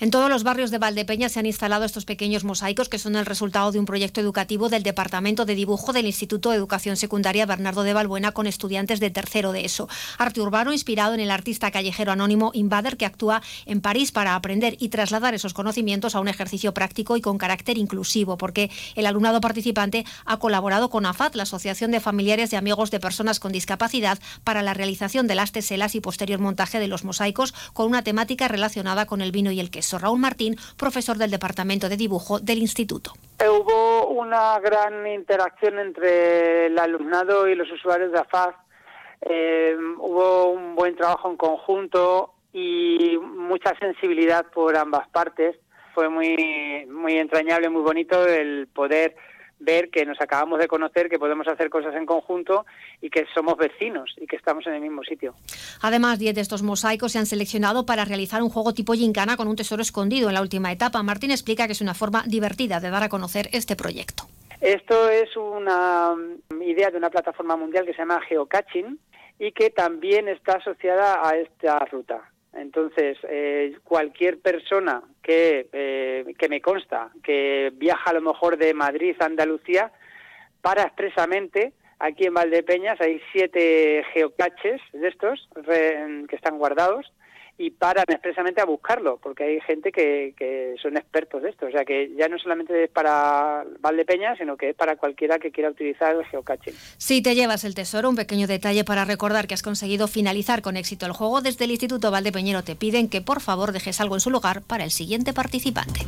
En todos los barrios de Valdepeña se han instalado estos pequeños mosaicos que son el resultado de un proyecto educativo del Departamento de Dibujo del Instituto de Educación Secundaria Bernardo de Balbuena con estudiantes de tercero de ESO. Arte urbano inspirado en el artista callejero anónimo Invader que actúa en París para aprender y trasladar esos conocimientos a un ejercicio práctico y con carácter inclusivo, porque el alumnado participante ha colaborado con AFAD, la Asociación de Familiares y Amigos de Personas con Discapacidad, para la realización de las teselas y posterior montaje de los mosaicos con una temática relacionada con el vino y el queso. Raúl Martín, profesor del Departamento de Dibujo del Instituto. Eh, hubo una gran interacción entre el alumnado y los usuarios de AFAZ. Eh, hubo un buen trabajo en conjunto y mucha sensibilidad por ambas partes. Fue muy, muy entrañable, muy bonito el poder ver que nos acabamos de conocer, que podemos hacer cosas en conjunto y que somos vecinos y que estamos en el mismo sitio. Además, 10 de estos mosaicos se han seleccionado para realizar un juego tipo gincana con un tesoro escondido en la última etapa. Martín explica que es una forma divertida de dar a conocer este proyecto. Esto es una idea de una plataforma mundial que se llama Geocaching y que también está asociada a esta ruta. Entonces, eh, cualquier persona que, eh, que me consta que viaja a lo mejor de Madrid a Andalucía, para expresamente aquí en Valdepeñas hay siete geocaches de estos que están guardados y paran expresamente a buscarlo, porque hay gente que, que, son expertos de esto. O sea, que ya no solamente es para Valdepeña, sino que es para cualquiera que quiera utilizar el geocaching. Si te llevas el tesoro, un pequeño detalle para recordar que has conseguido finalizar con éxito el juego, desde el Instituto Valdepeñero te piden que por favor dejes algo en su lugar para el siguiente participante.